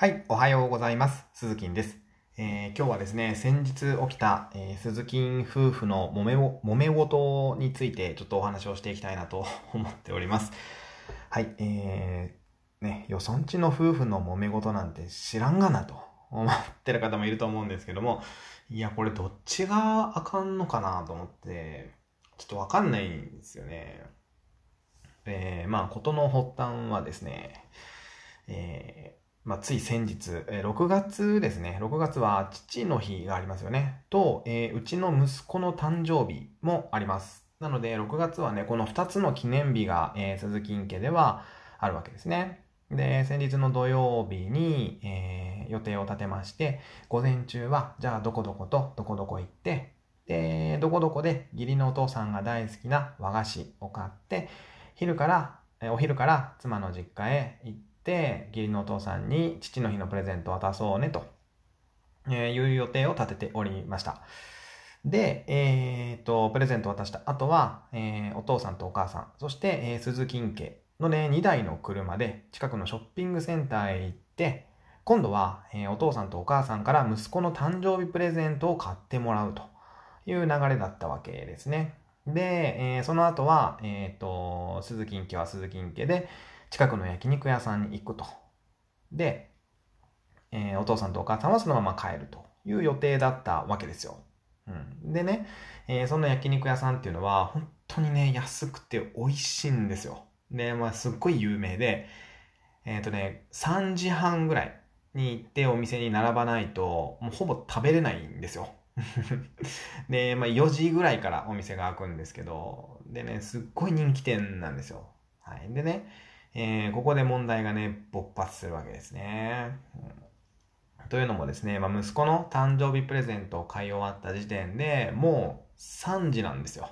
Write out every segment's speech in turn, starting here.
はい、おはようございます。鈴木です。えー今日はですね、先日起きた、えー鈴木夫婦の揉め揉め事についてちょっとお話をしていきたいなと 思っております。はい、えー、ね、よそんちの夫婦の揉め事なんて知らんがなと思ってる方もいると思うんですけども、いや、これどっちがあかんのかなと思って、ちょっとわかんないんですよね。えーまあ、ことの発端はですね、えーまあ、つい先日、え6月ですね。6月は父の日がありますよね。と、えーうちの息子の誕生日もあります。なので、6月はね、この2つの記念日が、えー鈴木家ではあるわけですね。で、先日の土曜日に、えー予定を立てまして、午前中は、じゃあどこどことどこどこ行って、で、どこどこで義理のお父さんが大好きな和菓子を買って、昼から、お昼から妻の実家へ行って、義理のお父さんに父の日のプレゼントを渡そうねと、えいう予定を立てておりました。で、えー、と、プレゼントを渡した後は、えーお父さんとお母さん、そして、えー鈴木家のね、2台の車で近くのショッピングセンターへ行って、今度は、えお父さんとお母さんから息子の誕生日プレゼントを買ってもらうという流れだったわけですね。で、えその後は、えっ、と、鈴木家は鈴木家で、近くの焼肉屋さんに行くと。で、えーお父さんとお母さんはそのまま帰るという予定だったわけですよ。うん、でね、えーその焼肉屋さんっていうのは本当にね、安くて美味しいんですよ。で、まあすっごい有名で、えっ、とね、3時半ぐらいに行ってお店に並ばないと、もうほぼ食べれないんですよ。で、まあ4時ぐらいからお店が開くんですけど、でね、すっごい人気店なんですよ。はい。でね、えーここで問題がね、勃発するわけですね。というのもですね、まあ、息子の誕生日プレゼントを買い終わった時点でもう3時なんですよ。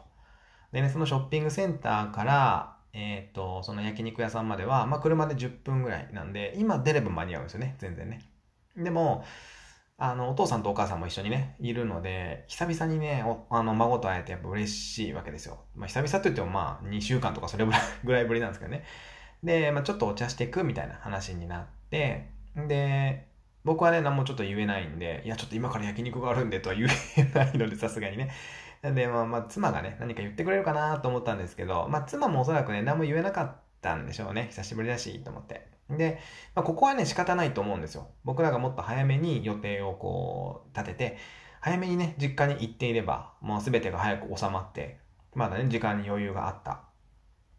でね、そのショッピングセンターから、えっ、と、その焼肉屋さんまでは、まあ、車で10分ぐらいなんで、今出れば間に合うんですよね、全然ね。でも、あの、お父さんとお母さんも一緒にね、いるので、久々にね、あの、孫と会えてやっぱ嬉しいわけですよ。まあ、久々といってもまあ、2週間とかそれぐらいぶりなんですけどね。で、まあ、ちょっとお茶していくみたいな話になって、で、僕はね、何もちょっと言えないんで、いや、ちょっと今から焼肉があるんでとは言えないので、さすがにね。なんで、まあ、まあ、妻がね、何か言ってくれるかなと思ったんですけど、まあ、妻もおそらくね、何も言えなかったんでしょうね。久しぶりだし、と思って。で、まあ、ここはね、仕方ないと思うんですよ。僕らがもっと早めに予定をこう、立てて、早めにね、実家に行っていれば、もう全てが早く収まって、まだね、時間に余裕があった。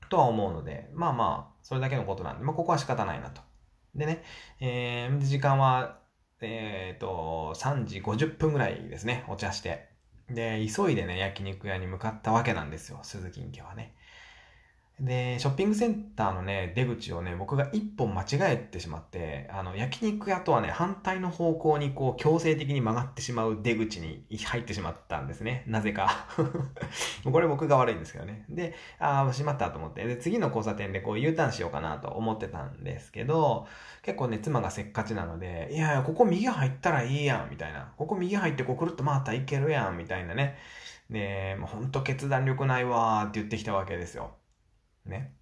とは思うので、まあまあ、それだけのことなんで、まあ、ここは仕方ないなと。でね、えー、時間は、えっ、と、3時50分ぐらいですね、お茶して。で、急いでね、焼肉屋に向かったわけなんですよ、鈴木家はね。で、ショッピングセンターのね、出口をね、僕が一本間違えてしまって、あの、焼肉屋とはね、反対の方向にこう、強制的に曲がってしまう出口に入ってしまったんですね。なぜか。これ僕が悪いんですけどね。で、ああ、しまったと思って。で、次の交差点でこう U ターンしようかなと思ってたんですけど、結構ね、妻がせっかちなので、いやいや、ここ右入ったらいいやん、みたいな。ここ右入ってこうくるっと回ったらいけるやん、みたいなね。で、もうほんと決断力ないわーって言ってきたわけですよ。ね。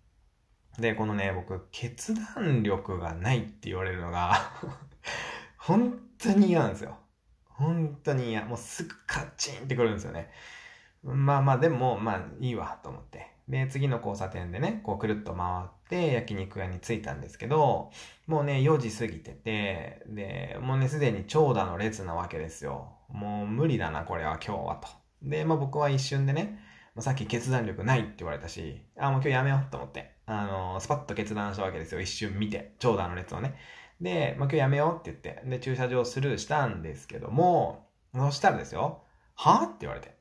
で、このね、僕、決断力がないって言われるのが、本当に嫌なんですよ。本当に嫌。もうすぐカチンってくるんですよね。まあまあ、でも、まあいいわ、と思って。で、次の交差点でね、こうくるっと回って焼肉屋に着いたんですけど、もうね、4時過ぎてて、で、もうね、すでに長蛇の列なわけですよ。もう無理だな、これは今日はと。で、まあ僕は一瞬でね、さっき決断力ないって言われたし、あ、もう今日やめようと思って、あの、スパッと決断したわけですよ。一瞬見て、長蛇の列をね。で、まあ今日やめようって言って、で、駐車場スルーしたんですけども、そしたらですよ、はって言われて。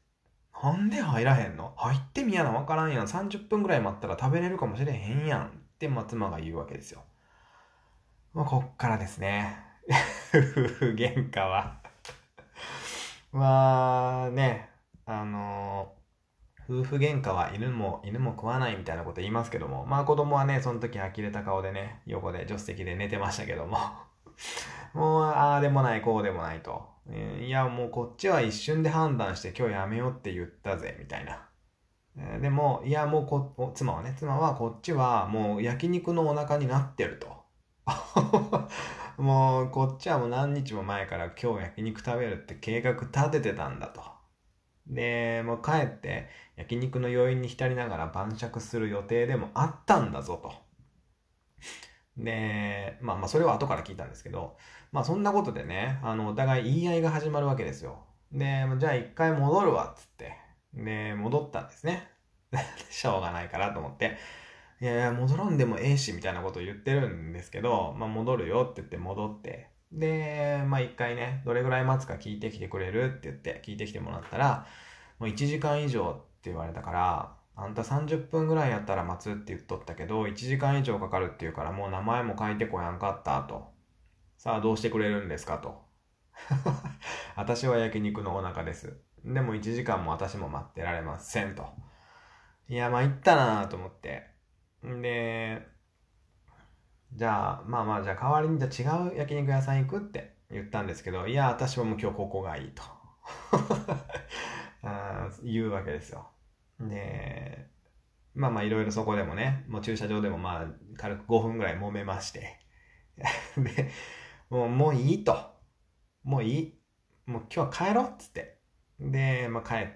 なんで入らへんの？入ってみやなわからんやん。30分ぐらい待ったら食べれるかもしれへんやん。って、まあ妻が言うわけですよ。まあこっからですね。夫婦喧嘩は。まあね、あの夫婦喧嘩は犬も、犬も食わないみたいなこと言いますけども、まあ子供はね、その時呆れた顔でね、横で助手席で寝てましたけども、もう、ああでもない、こうでもないと。いや、もうこっちは一瞬で判断して今日やめようって言ったぜ、みたいな。でも、いや、もうこ、妻はね、妻はこっちはもう焼肉のお腹になってると。もう、こっちはもう何日も前から今日焼肉食べるって計画立ててたんだと。で、もう帰って焼肉の余韻に浸りながら晩酌する予定でもあったんだぞと。で、まあまあそれは後から聞いたんですけど、まあそんなことでね、あの、お互い言い合いが始まるわけですよ。で、じゃあ一回戻るわ、っつって。で、戻ったんですね。しょうがないからと思って。いやいや、戻らんでもええし、みたいなことを言ってるんですけど、まあ戻るよって言って戻って。で、まあ一回ね、どれぐらい待つか聞いてきてくれるって言って聞いてきてもらったら、もう1時間以上って言われたから、あんた30分ぐらいやったら待つって言っとったけど、1時間以上かかるって言うからもう名前も書いてこやんかったと。さあどうしてくれるんですかと。私は焼肉のお腹です。でも1時間も私も待ってられませんと。いや、参ったなと思って。で、じゃあ、まあまあ、じゃあ代わりにじゃあ違う焼肉屋さん行くって言ったんですけど、いや、私はもう今日ここがいいと あ言うわけですよ。で、まあまあいろいろそこでもね、もう駐車場でもまあ軽く5分ぐらい揉めまして で、もうもういいと。もういい。もう今日は帰ろうっつって。で、まあ帰っ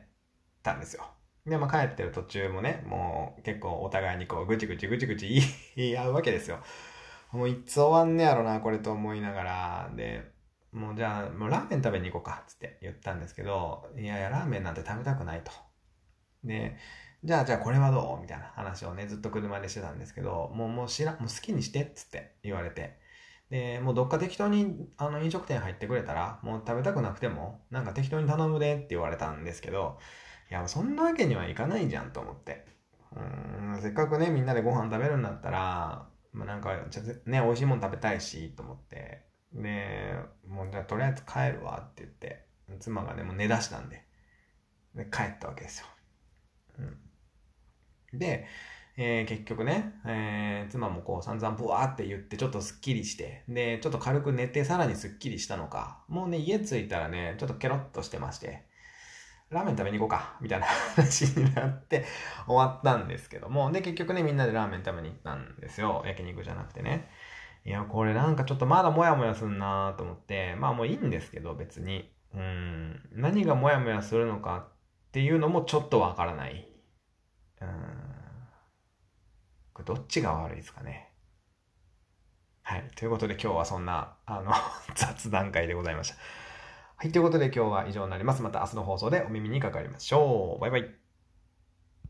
たんですよ。で、まあ帰ってる途中もね、もう結構お互いにこうぐちぐちぐちぐち言い合うわけですよ。もういつ終わんねやろな、これと思いながら。で、もうじゃあ、もうラーメン食べに行こうか、つって言ったんですけど、いやいや、ラーメンなんて食べたくないと。で、じゃあ、じゃあこれはどう？みたいな話をね、ずっと車でしてたんですけど、もう、もう知ら、もう好きにして、つって言われて。で、もうどっか適当に、あの、飲食店入ってくれたら、もう食べたくなくても、なんか適当に頼むでって言われたんですけど、いや、そんなわけにはいかないじゃんと思って。うん、せっかくね、みんなでご飯食べるんだったら、まあ、なんか、じゃね、美味しいもん食べたいし、と思って。で、もうじゃあとりあえず帰るわって言って、妻がね、もう寝出したんで、で帰ったわけですよ。うん、で、えー、結局ね、えー、妻もこう散々ブワーって言ってちょっとスッキリして、で、ちょっと軽く寝てさらにスッキリしたのか、もうね、家着いたらね、ちょっとケロッとしてまして、ラーメン食べに行こうか、みたいな話になって 終わったんですけども、で、結局ね、みんなでラーメン食べに行ったんですよ。焼肉じゃなくてね。いや、これなんかちょっとまだモヤモヤすんなと思って、まあもういいんですけど、別に。うん、何がモヤモヤするのかっていうのもちょっとわからない。うん。これどっちが悪いですかね。はい。ということで今日はそんな、あの 雑談会でございました。はい。ということで今日は以上になります。また明日の放送でお耳にかかりましょう。バイバイ。